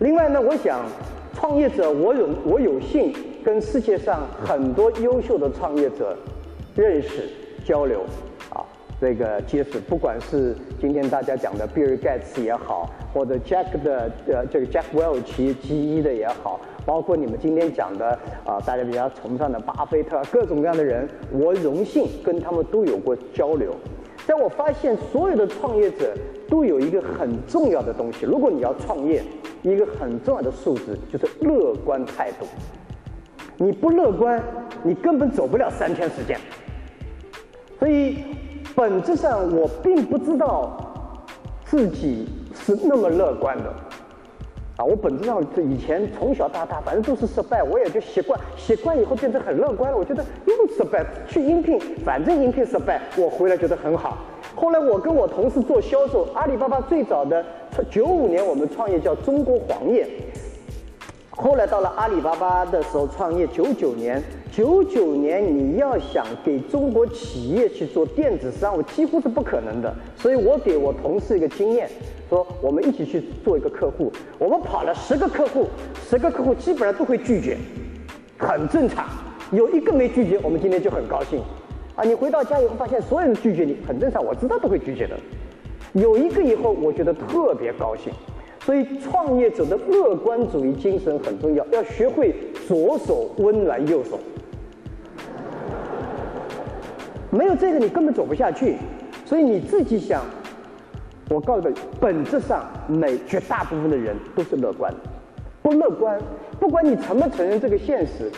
另外呢，我想创业者，我有我有幸跟世界上很多优秀的创业者认识交流，啊，这个结识，不管是今天大家讲的比尔盖茨也好，或者 Jack 的呃这个 Jack Welch G 一的也好，包括你们今天讲的啊大家比较崇尚的巴菲特，各种各样的人，我荣幸跟他们都有过交流。但我发现所有的创业者都有一个很重要的东西，如果你要创业，一个很重要的素质就是乐观态度。你不乐观，你根本走不了三天时间。所以本质上我并不知道自己是那么乐观的。啊，我本质上以前从小到大，反正都是失败，我也就习惯，习惯以后变成很乐观了。我觉得又失败，去应聘，反正应聘失败，我回来觉得很好。后来我跟我同事做销售，阿里巴巴最早的九五年我们创业叫中国黄页，后来到了阿里巴巴的时候创业九九年，九九年你要想给中国企业去做电子商务，几乎是不可能的。所以我给我同事一个经验。说我们一起去做一个客户，我们跑了十个客户，十个客户基本上都会拒绝，很正常。有一个没拒绝，我们今天就很高兴。啊，你回到家以后发现所有人拒绝你，很正常，我知道都会拒绝的。有一个以后，我觉得特别高兴。所以创业者的乐观主义精神很重要，要学会左手温暖右手。没有这个，你根本走不下去。所以你自己想。我告诉你，本质上，每绝大部分的人都是乐观的。不乐观，不管你承不承认这个现实，